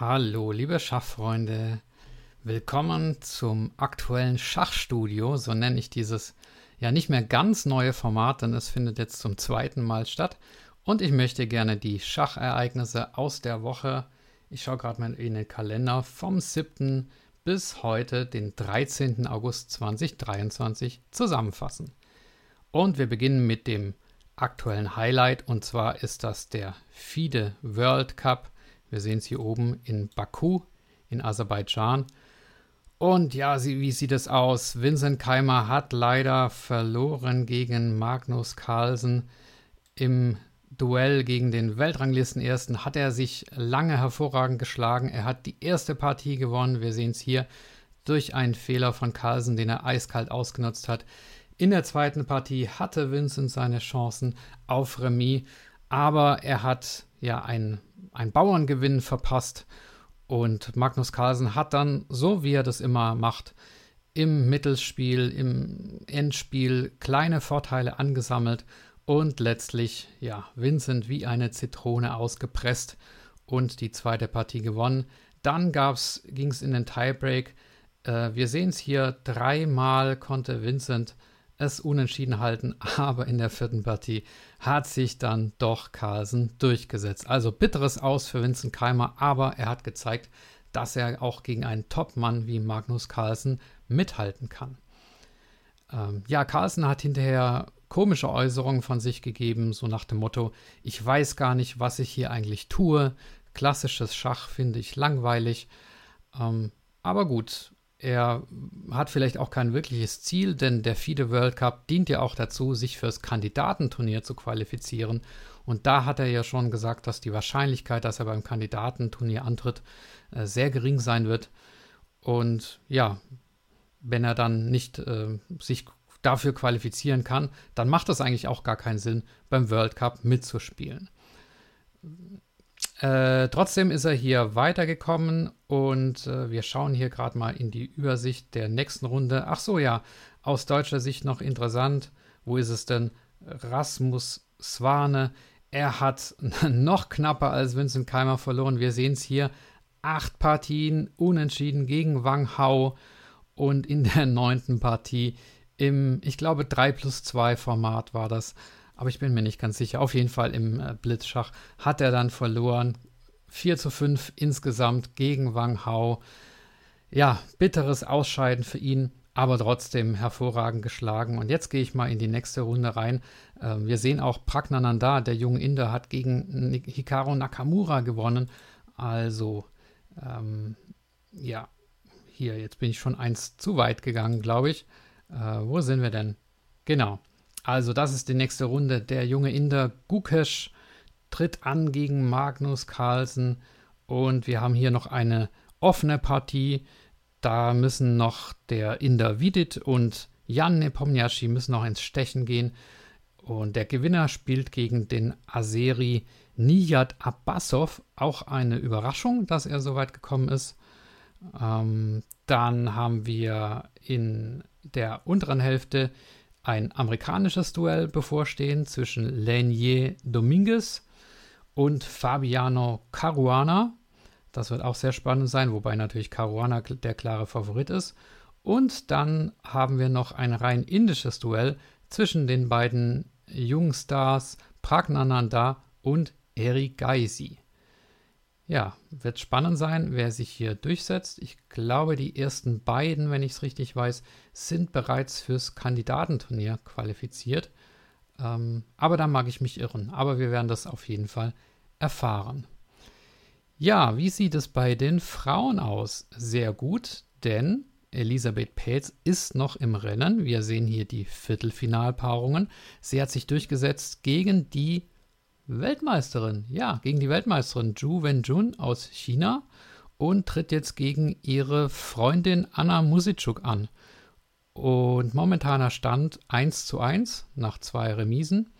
Hallo, liebe Schachfreunde. Willkommen zum aktuellen Schachstudio, so nenne ich dieses ja nicht mehr ganz neue Format, denn es findet jetzt zum zweiten Mal statt. Und ich möchte gerne die Schachereignisse aus der Woche, ich schaue gerade mal in den Kalender, vom 7. bis heute, den 13. August 2023, zusammenfassen. Und wir beginnen mit dem aktuellen Highlight und zwar ist das der FIDE World Cup. Wir sehen es hier oben in Baku in Aserbaidschan. Und ja, wie sieht es aus? Vincent Keimer hat leider verloren gegen Magnus Carlsen. Im Duell gegen den Weltranglisten Ersten hat er sich lange hervorragend geschlagen. Er hat die erste Partie gewonnen. Wir sehen es hier durch einen Fehler von Carlsen, den er eiskalt ausgenutzt hat. In der zweiten Partie hatte Vincent seine Chancen auf Remis, aber er hat ja einen, einen Bauerngewinn verpasst und Magnus Carlsen hat dann, so wie er das immer macht, im Mittelspiel, im Endspiel kleine Vorteile angesammelt und letztlich, ja, Vincent wie eine Zitrone ausgepresst und die zweite Partie gewonnen. Dann ging es in den Tiebreak. Äh, wir sehen es hier, dreimal konnte Vincent es unentschieden halten, aber in der vierten Partie hat sich dann doch Carlsen durchgesetzt. Also bitteres Aus für Vincent Keimer, aber er hat gezeigt, dass er auch gegen einen Topmann wie Magnus Carlsen mithalten kann. Ähm, ja, Carlsen hat hinterher komische Äußerungen von sich gegeben, so nach dem Motto, ich weiß gar nicht, was ich hier eigentlich tue. Klassisches Schach finde ich langweilig. Ähm, aber gut, er hat vielleicht auch kein wirkliches Ziel, denn der FIDE World Cup dient ja auch dazu, sich fürs Kandidatenturnier zu qualifizieren. Und da hat er ja schon gesagt, dass die Wahrscheinlichkeit, dass er beim Kandidatenturnier antritt, äh, sehr gering sein wird. Und ja, wenn er dann nicht äh, sich dafür qualifizieren kann, dann macht es eigentlich auch gar keinen Sinn, beim World Cup mitzuspielen. Äh, trotzdem ist er hier weitergekommen und äh, wir schauen hier gerade mal in die Übersicht der nächsten Runde. Ach so, ja, aus deutscher Sicht noch interessant. Wo ist es denn? Rasmus Swane. Er hat noch knapper als Vincent Keimer verloren. Wir sehen es hier. Acht Partien unentschieden gegen Wang Hao und in der neunten Partie im, ich glaube, 3 plus 2 Format war das, aber ich bin mir nicht ganz sicher. Auf jeden Fall im äh, Blitzschach hat er dann verloren. 4 zu 5 insgesamt gegen Wang Hao. Ja, bitteres Ausscheiden für ihn, aber trotzdem hervorragend geschlagen. Und jetzt gehe ich mal in die nächste Runde rein. Äh, wir sehen auch Pragnananda, der junge Inder, hat gegen Hikaru Nakamura gewonnen. Also, ähm, ja, hier, jetzt bin ich schon eins zu weit gegangen, glaube ich. Äh, wo sind wir denn? Genau. Also, das ist die nächste Runde. Der junge Inder Gukesh tritt an gegen Magnus Carlsen. Und wir haben hier noch eine offene Partie. Da müssen noch der Inder Vidit und Jan Nepomniachtchi müssen noch ins Stechen gehen. Und der Gewinner spielt gegen den Azeri Niyad Abbasov. Auch eine Überraschung, dass er so weit gekommen ist. Ähm, dann haben wir in der unteren Hälfte ein amerikanisches Duell bevorstehen zwischen Lenier Dominguez und Fabiano Caruana. Das wird auch sehr spannend sein, wobei natürlich Caruana der klare Favorit ist. Und dann haben wir noch ein rein indisches Duell zwischen den beiden Jungstars Pragnananda und Eri Gaisi. Ja, wird spannend sein, wer sich hier durchsetzt. Ich glaube, die ersten beiden, wenn ich es richtig weiß, sind bereits fürs Kandidatenturnier qualifiziert. Ähm, aber da mag ich mich irren. Aber wir werden das auf jeden Fall erfahren. Ja, wie sieht es bei den Frauen aus? Sehr gut, denn Elisabeth Pelz ist noch im Rennen. Wir sehen hier die Viertelfinalpaarungen. Sie hat sich durchgesetzt gegen die Weltmeisterin, ja, gegen die Weltmeisterin Zhu Wenjun aus China und tritt jetzt gegen ihre Freundin Anna Musitschuk an. Und momentaner Stand 1 zu 1 nach zwei Remisen.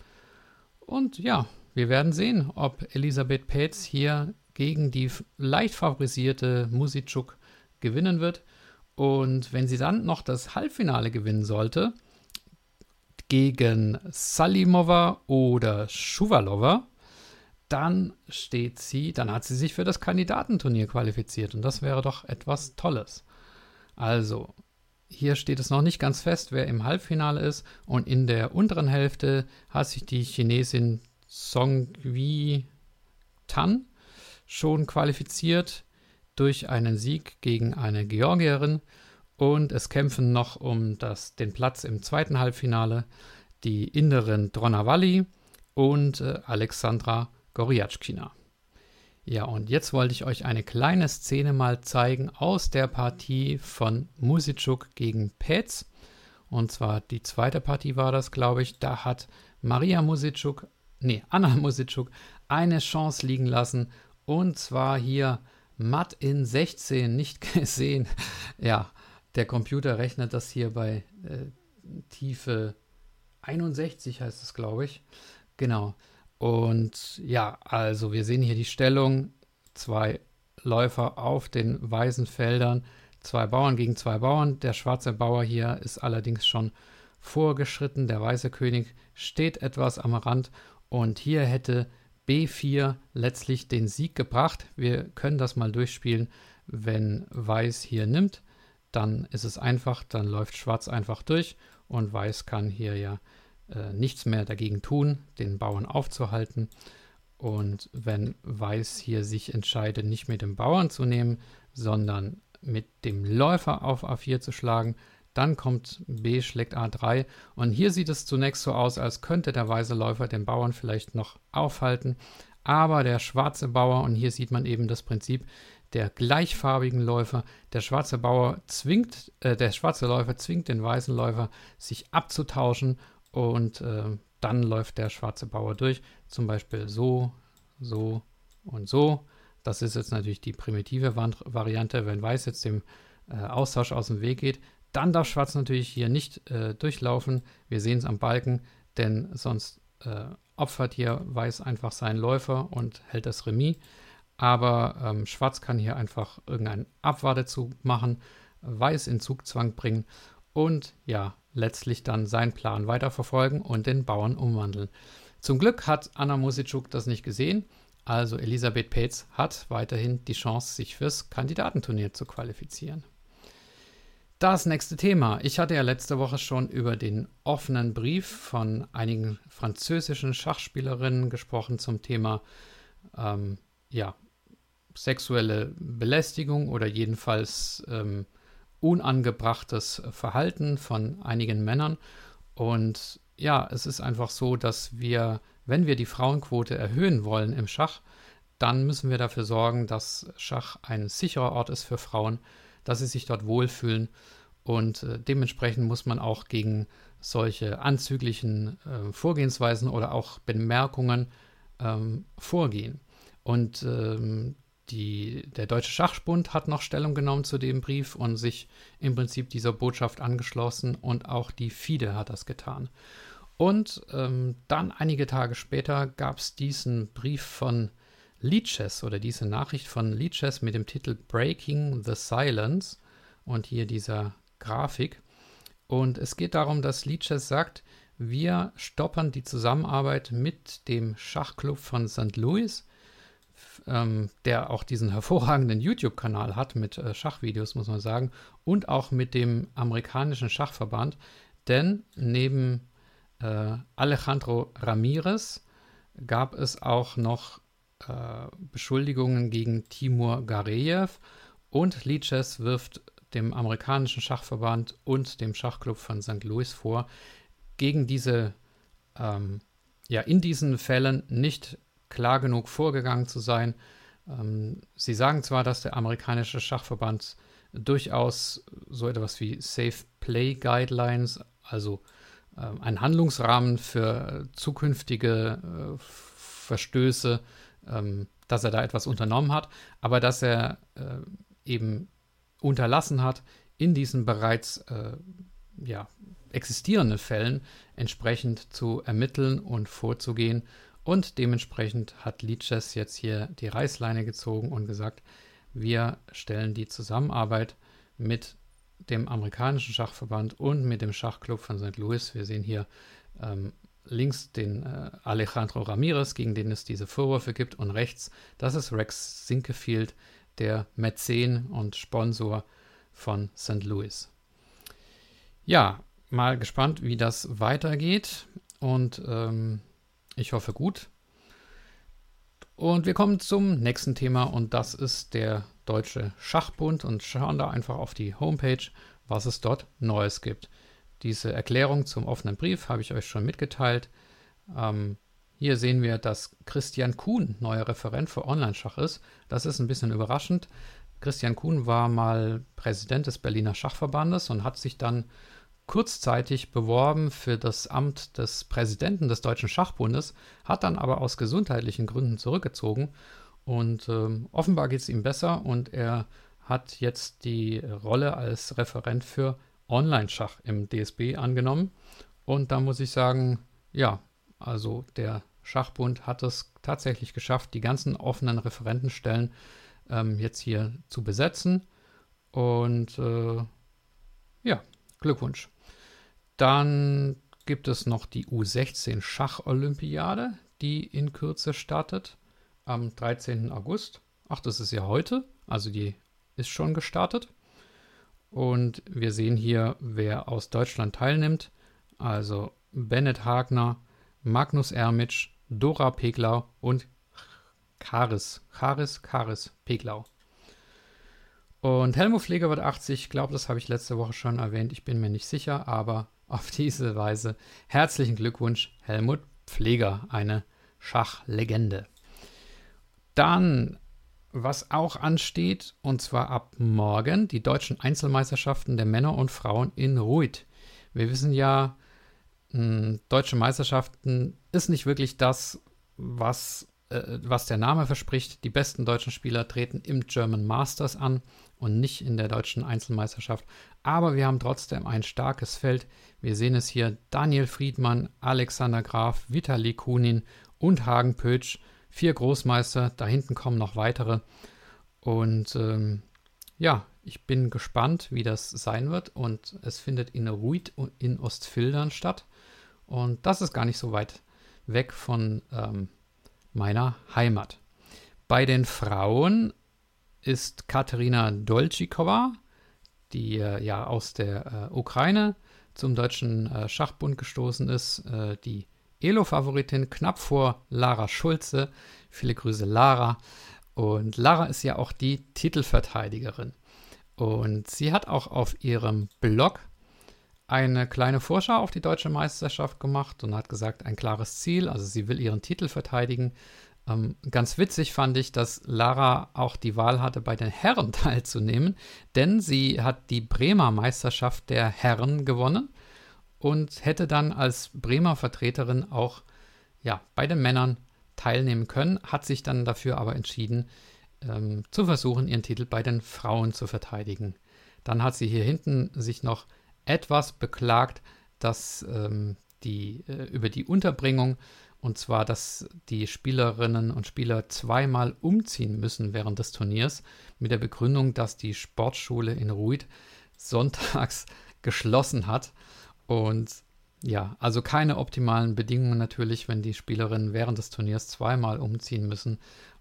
Und ja, wir werden sehen, ob Elisabeth Petz hier gegen die leicht favorisierte Musitschuk gewinnen wird. Und wenn sie dann noch das Halbfinale gewinnen sollte, gegen Salimova oder Schuvalova, dann steht sie, dann hat sie sich für das Kandidatenturnier qualifiziert und das wäre doch etwas Tolles. Also, hier steht es noch nicht ganz fest, wer im Halbfinale ist und in der unteren Hälfte hat sich die Chinesin Song Wi Tan schon qualifiziert durch einen Sieg gegen eine Georgierin und es kämpfen noch um das, den Platz im zweiten Halbfinale die Inderin Dronavalli und äh, Alexandra Goriatschkina. Ja, und jetzt wollte ich euch eine kleine Szene mal zeigen aus der Partie von Musitschuk gegen Petz. Und zwar die zweite Partie war das, glaube ich. Da hat Maria Musitschuk, nee, Anna Musitschuk eine Chance liegen lassen. Und zwar hier matt in 16, nicht gesehen. Ja, der Computer rechnet das hier bei äh, Tiefe 61, heißt es, glaube ich. Genau. Und ja, also wir sehen hier die Stellung. Zwei Läufer auf den weißen Feldern. Zwei Bauern gegen zwei Bauern. Der schwarze Bauer hier ist allerdings schon vorgeschritten. Der weiße König steht etwas am Rand. Und hier hätte B4 letztlich den Sieg gebracht. Wir können das mal durchspielen. Wenn Weiß hier nimmt, dann ist es einfach, dann läuft Schwarz einfach durch und Weiß kann hier ja äh, nichts mehr dagegen tun, den Bauern aufzuhalten. Und wenn Weiß hier sich entscheidet, nicht mit dem Bauern zu nehmen, sondern mit dem Läufer auf A4 zu schlagen, dann kommt B schlägt A3 und hier sieht es zunächst so aus, als könnte der weiße Läufer den Bauern vielleicht noch aufhalten, aber der schwarze Bauer, und hier sieht man eben das Prinzip der gleichfarbigen Läufer, der schwarze Bauer zwingt, äh, der schwarze Läufer zwingt den weißen Läufer, sich abzutauschen und äh, dann läuft der schwarze Bauer durch, zum Beispiel so, so und so. Das ist jetzt natürlich die primitive Variante, wenn Weiß jetzt dem äh, Austausch aus dem Weg geht, dann darf Schwarz natürlich hier nicht äh, durchlaufen. Wir sehen es am Balken, denn sonst äh, opfert hier Weiß einfach seinen Läufer und hält das Remis. Aber ähm, Schwarz kann hier einfach irgendeinen Abwartezug machen, Weiß in Zugzwang bringen und ja, letztlich dann seinen Plan weiterverfolgen und den Bauern umwandeln. Zum Glück hat Anna Musitschuk das nicht gesehen. Also Elisabeth Petz hat weiterhin die Chance, sich fürs Kandidatenturnier zu qualifizieren. Das nächste Thema. Ich hatte ja letzte Woche schon über den offenen Brief von einigen französischen Schachspielerinnen gesprochen zum Thema ähm, ja, sexuelle Belästigung oder jedenfalls ähm, unangebrachtes Verhalten von einigen Männern. Und ja, es ist einfach so, dass wir, wenn wir die Frauenquote erhöhen wollen im Schach, dann müssen wir dafür sorgen, dass Schach ein sicherer Ort ist für Frauen dass sie sich dort wohlfühlen. Und äh, dementsprechend muss man auch gegen solche anzüglichen äh, Vorgehensweisen oder auch Bemerkungen ähm, vorgehen. Und ähm, die, der Deutsche Schachbund hat noch Stellung genommen zu dem Brief und sich im Prinzip dieser Botschaft angeschlossen und auch die FIDE hat das getan. Und ähm, dann einige Tage später gab es diesen Brief von Leeches oder diese Nachricht von Leeches mit dem Titel Breaking the Silence und hier dieser Grafik. Und es geht darum, dass Leeches sagt, wir stoppern die Zusammenarbeit mit dem Schachclub von St. Louis, ähm, der auch diesen hervorragenden YouTube-Kanal hat mit äh, Schachvideos, muss man sagen, und auch mit dem amerikanischen Schachverband. Denn neben äh, Alejandro Ramirez gab es auch noch äh, Beschuldigungen gegen Timur Gareyev und Liches wirft dem amerikanischen Schachverband und dem Schachclub von St. Louis vor, gegen diese, ähm, ja, in diesen Fällen nicht klar genug vorgegangen zu sein. Ähm, sie sagen zwar, dass der amerikanische Schachverband durchaus so etwas wie Safe Play Guidelines, also äh, ein Handlungsrahmen für zukünftige äh, Verstöße ähm, dass er da etwas unternommen hat, aber dass er äh, eben unterlassen hat, in diesen bereits äh, ja, existierenden Fällen entsprechend zu ermitteln und vorzugehen. Und dementsprechend hat Leeches jetzt hier die Reißleine gezogen und gesagt, wir stellen die Zusammenarbeit mit dem amerikanischen Schachverband und mit dem Schachclub von St. Louis. Wir sehen hier ähm, links den äh, Alejandro Ramirez, gegen den es diese Vorwürfe gibt, und rechts, das ist Rex Sinkefield, der Mäzen und Sponsor von St. Louis. Ja, mal gespannt, wie das weitergeht und ähm, ich hoffe gut. Und wir kommen zum nächsten Thema und das ist der Deutsche Schachbund und schauen da einfach auf die Homepage, was es dort Neues gibt. Diese Erklärung zum offenen Brief habe ich euch schon mitgeteilt. Ähm, hier sehen wir, dass Christian Kuhn neuer Referent für Online-Schach ist. Das ist ein bisschen überraschend. Christian Kuhn war mal Präsident des Berliner Schachverbandes und hat sich dann kurzzeitig beworben für das Amt des Präsidenten des Deutschen Schachbundes, hat dann aber aus gesundheitlichen Gründen zurückgezogen und äh, offenbar geht es ihm besser und er hat jetzt die Rolle als Referent für Online-Schach im DSB angenommen. Und da muss ich sagen, ja, also der Schachbund hat es tatsächlich geschafft, die ganzen offenen Referentenstellen ähm, jetzt hier zu besetzen. Und äh, ja, Glückwunsch. Dann gibt es noch die U16 Schach-Olympiade, die in Kürze startet am 13. August. Ach, das ist ja heute, also die ist schon gestartet. Und wir sehen hier, wer aus Deutschland teilnimmt. Also Bennett Hagner, Magnus Ermitsch, Dora Peglau und Karis. Karis, Karis Peglau. Und Helmut Pfleger wird 80. Ich glaube, das habe ich letzte Woche schon erwähnt. Ich bin mir nicht sicher, aber auf diese Weise herzlichen Glückwunsch, Helmut Pfleger, eine Schachlegende. Dann, was auch ansteht, und zwar ab morgen, die deutschen Einzelmeisterschaften der Männer und Frauen in Ruid. Wir wissen ja, hm, deutsche Meisterschaften ist nicht wirklich das, was, äh, was der Name verspricht. Die besten deutschen Spieler treten im German Masters an und nicht in der deutschen Einzelmeisterschaft. Aber wir haben trotzdem ein starkes Feld. Wir sehen es hier: Daniel Friedmann, Alexander Graf, Vitali Kunin und Hagen Pötsch. Vier Großmeister, da hinten kommen noch weitere. Und ähm, ja, ich bin gespannt, wie das sein wird. Und es findet in Ruid in Ostfildern statt. Und das ist gar nicht so weit weg von ähm, meiner Heimat. Bei den Frauen ist Katerina Dolčíková, die äh, ja aus der äh, Ukraine zum Deutschen äh, Schachbund gestoßen ist, äh, die Elo-Favoritin knapp vor Lara Schulze. Viele Grüße, Lara. Und Lara ist ja auch die Titelverteidigerin. Und sie hat auch auf ihrem Blog eine kleine Vorschau auf die deutsche Meisterschaft gemacht und hat gesagt, ein klares Ziel, also sie will ihren Titel verteidigen. Ähm, ganz witzig fand ich, dass Lara auch die Wahl hatte, bei den Herren teilzunehmen, denn sie hat die Bremer Meisterschaft der Herren gewonnen und hätte dann als Bremer Vertreterin auch ja, bei den Männern teilnehmen können, hat sich dann dafür aber entschieden, ähm, zu versuchen, ihren Titel bei den Frauen zu verteidigen. Dann hat sie hier hinten sich noch etwas beklagt, dass ähm, die, äh, über die Unterbringung und zwar, dass die Spielerinnen und Spieler zweimal umziehen müssen während des Turniers, mit der Begründung, dass die Sportschule in Ruid sonntags geschlossen hat. Und ja, also keine optimalen Bedingungen natürlich, wenn die Spielerinnen während des Turniers zweimal umziehen müssen,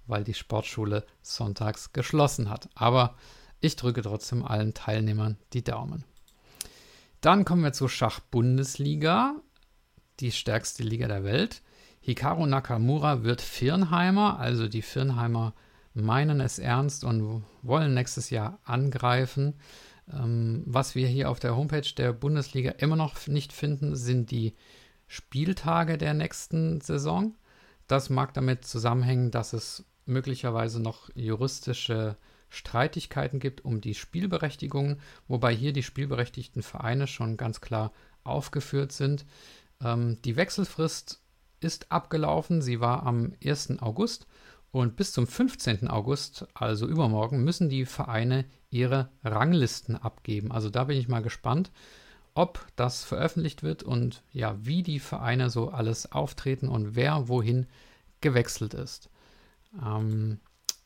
weil die Sportschule sonntags geschlossen hat. Aber ich drücke trotzdem allen Teilnehmern die Daumen. Dann kommen wir zur Schach-Bundesliga, die stärkste Liga der Welt. Hikaru Nakamura wird Firnheimer, also die Firnheimer meinen es ernst und wollen nächstes Jahr angreifen. Ähm, was wir hier auf der Homepage der Bundesliga immer noch nicht finden, sind die Spieltage der nächsten Saison. Das mag damit zusammenhängen, dass es möglicherweise noch juristische Streitigkeiten gibt um die Spielberechtigung, wobei hier die spielberechtigten Vereine schon ganz klar aufgeführt sind. Ähm, die Wechselfrist ist abgelaufen, sie war am 1. August und bis zum 15. August, also übermorgen, müssen die Vereine ihre Ranglisten abgeben. Also da bin ich mal gespannt, ob das veröffentlicht wird und ja, wie die Vereine so alles auftreten und wer wohin gewechselt ist. Ähm,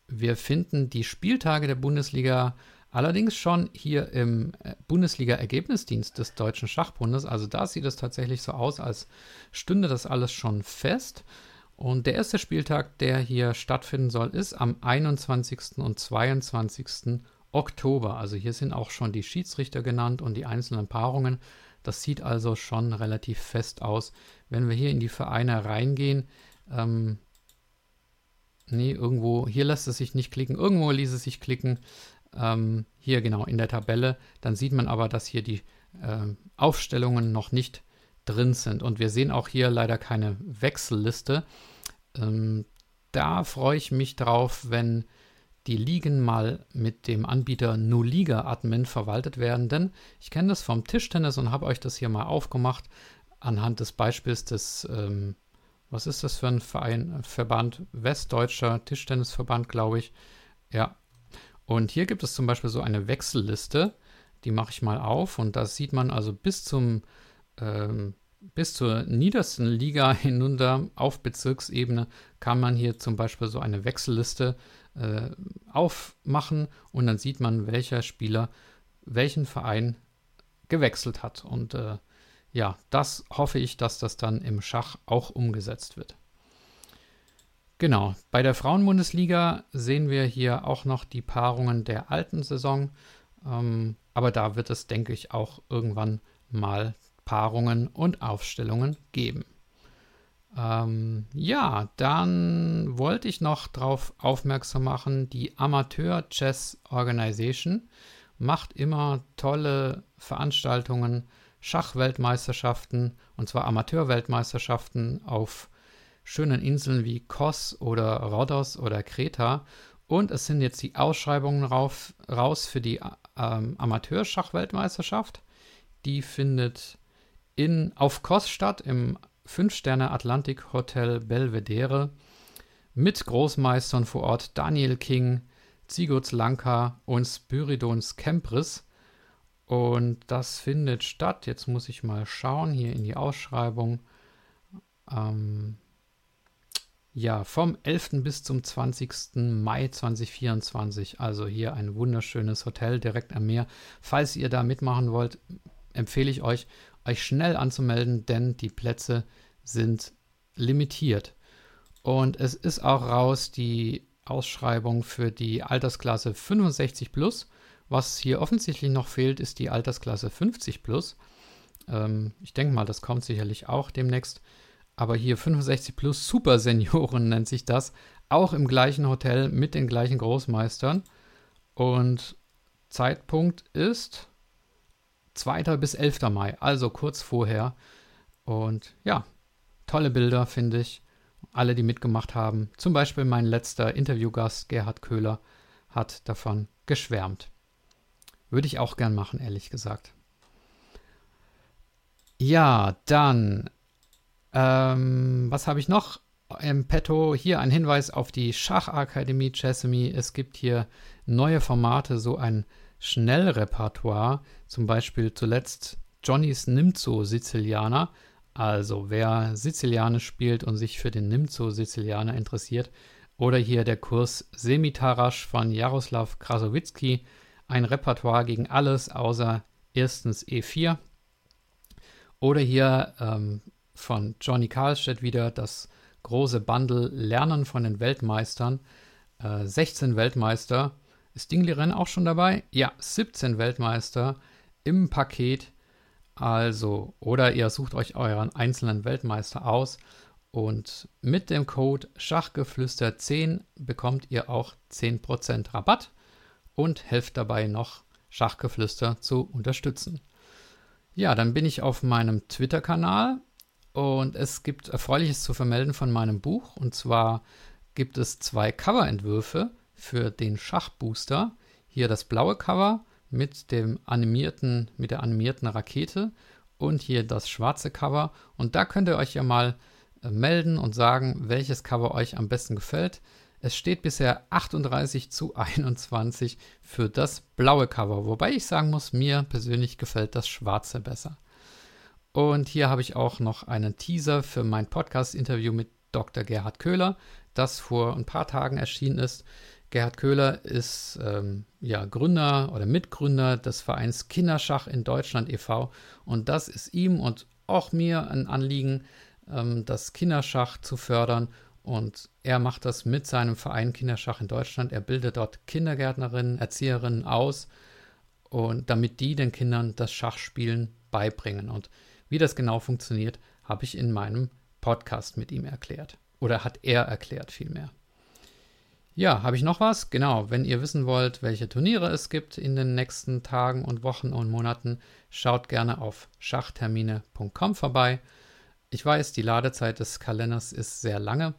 wir finden die Spieltage der Bundesliga Allerdings schon hier im äh, Bundesliga-Ergebnisdienst des Deutschen Schachbundes. Also da sieht es tatsächlich so aus, als stünde das alles schon fest. Und der erste Spieltag, der hier stattfinden soll, ist am 21. und 22. Oktober. Also hier sind auch schon die Schiedsrichter genannt und die einzelnen Paarungen. Das sieht also schon relativ fest aus. Wenn wir hier in die Vereine reingehen, ähm, nee, irgendwo, hier lässt es sich nicht klicken, irgendwo ließ es sich klicken ähm, hier genau in der Tabelle. Dann sieht man aber, dass hier die äh, Aufstellungen noch nicht drin sind. Und wir sehen auch hier leider keine Wechselliste. Ähm, da freue ich mich drauf, wenn die Ligen mal mit dem Anbieter Nuliga Admin verwaltet werden, denn ich kenne das vom Tischtennis und habe euch das hier mal aufgemacht anhand des Beispiels des, ähm, was ist das für ein Verein, Verband, Westdeutscher Tischtennisverband, glaube ich. Ja, und hier gibt es zum Beispiel so eine Wechselliste, die mache ich mal auf und da sieht man also bis zum ähm, bis zur niedersten Liga hinunter auf Bezirksebene kann man hier zum Beispiel so eine Wechselliste äh, aufmachen und dann sieht man, welcher Spieler welchen Verein gewechselt hat. Und äh, ja, das hoffe ich, dass das dann im Schach auch umgesetzt wird. Genau, bei der Frauenbundesliga sehen wir hier auch noch die Paarungen der alten Saison. Ähm, aber da wird es, denke ich, auch irgendwann mal Paarungen und Aufstellungen geben. Ähm, ja, dann wollte ich noch darauf aufmerksam machen, die Amateur Chess Organization macht immer tolle Veranstaltungen, Schachweltmeisterschaften, und zwar Amateurweltmeisterschaften auf schönen Inseln wie Kos oder Rhodos oder Kreta. Und es sind jetzt die Ausschreibungen rauf, raus für die ähm, Amateurschachweltmeisterschaft. Die findet in, auf Kos statt, im 5-Sterne Atlantik Hotel Belvedere, mit Großmeistern vor Ort Daniel King, Zigots Lanka und Spyridons Kempris. Und das findet statt, jetzt muss ich mal schauen, hier in die Ausschreibung. Ähm, ja, vom 11. bis zum 20. Mai 2024. Also hier ein wunderschönes Hotel direkt am Meer. Falls ihr da mitmachen wollt, empfehle ich euch, euch schnell anzumelden, denn die Plätze sind limitiert. Und es ist auch raus die Ausschreibung für die Altersklasse 65 plus. Was hier offensichtlich noch fehlt, ist die Altersklasse 50 plus. Ähm, ich denke mal, das kommt sicherlich auch demnächst aber hier 65 plus Super Senioren nennt sich das, auch im gleichen Hotel mit den gleichen Großmeistern. Und Zeitpunkt ist 2. bis 11. Mai, also kurz vorher. Und ja, tolle Bilder, finde ich. Alle, die mitgemacht haben. Zum Beispiel mein letzter Interviewgast, Gerhard Köhler, hat davon geschwärmt. Würde ich auch gern machen, ehrlich gesagt. Ja, dann ähm, was habe ich noch im Petto? Hier ein Hinweis auf die Schachakademie Chessamy. Es gibt hier neue Formate, so ein Schnellrepertoire. Zum Beispiel zuletzt Johnnys Nimzo Sizilianer. Also wer Sizilianisch spielt und sich für den Nimzo Sizilianer interessiert. Oder hier der Kurs Semitarasch von Jaroslav Krasowitzki. Ein Repertoire gegen alles außer erstens E4. Oder hier ähm, von Johnny Karlstedt wieder das große Bundle Lernen von den Weltmeistern. Äh, 16 Weltmeister. Ist Dingliren auch schon dabei? Ja, 17 Weltmeister im Paket. Also, oder ihr sucht euch euren einzelnen Weltmeister aus und mit dem Code Schachgeflüster10 bekommt ihr auch 10% Rabatt und helft dabei noch Schachgeflüster zu unterstützen. Ja, dann bin ich auf meinem Twitter-Kanal und es gibt Erfreuliches zu vermelden von meinem Buch. Und zwar gibt es zwei Coverentwürfe für den Schachbooster. Hier das blaue Cover mit dem animierten, mit der animierten Rakete und hier das schwarze Cover. Und da könnt ihr euch ja mal äh, melden und sagen, welches Cover euch am besten gefällt. Es steht bisher 38 zu 21 für das blaue Cover, wobei ich sagen muss, mir persönlich gefällt das schwarze besser. Und hier habe ich auch noch einen Teaser für mein Podcast-Interview mit Dr. Gerhard Köhler, das vor ein paar Tagen erschienen ist. Gerhard Köhler ist ähm, ja, Gründer oder Mitgründer des Vereins Kinderschach in Deutschland e.V. Und das ist ihm und auch mir ein Anliegen, ähm, das Kinderschach zu fördern. Und er macht das mit seinem Verein Kinderschach in Deutschland. Er bildet dort Kindergärtnerinnen, Erzieherinnen aus, und damit die den Kindern das Schachspielen beibringen. Und wie das genau funktioniert, habe ich in meinem Podcast mit ihm erklärt. Oder hat er erklärt vielmehr. Ja, habe ich noch was? Genau, wenn ihr wissen wollt, welche Turniere es gibt in den nächsten Tagen und Wochen und Monaten, schaut gerne auf schachtermine.com vorbei. Ich weiß, die Ladezeit des Kalenders ist sehr lange,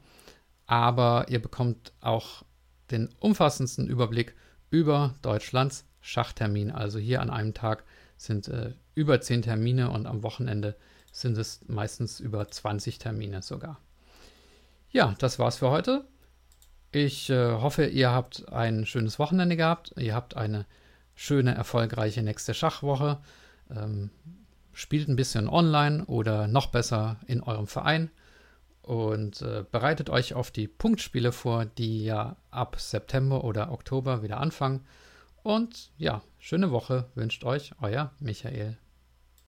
aber ihr bekommt auch den umfassendsten Überblick über Deutschlands Schachtermin. Also hier an einem Tag sind äh, über 10 Termine und am Wochenende sind es meistens über 20 Termine sogar. Ja, das war's für heute. Ich äh, hoffe, ihr habt ein schönes Wochenende gehabt. Ihr habt eine schöne, erfolgreiche nächste Schachwoche. Ähm, spielt ein bisschen online oder noch besser in eurem Verein und äh, bereitet euch auf die Punktspiele vor, die ja ab September oder Oktober wieder anfangen. Und ja, schöne Woche wünscht euch euer Michael.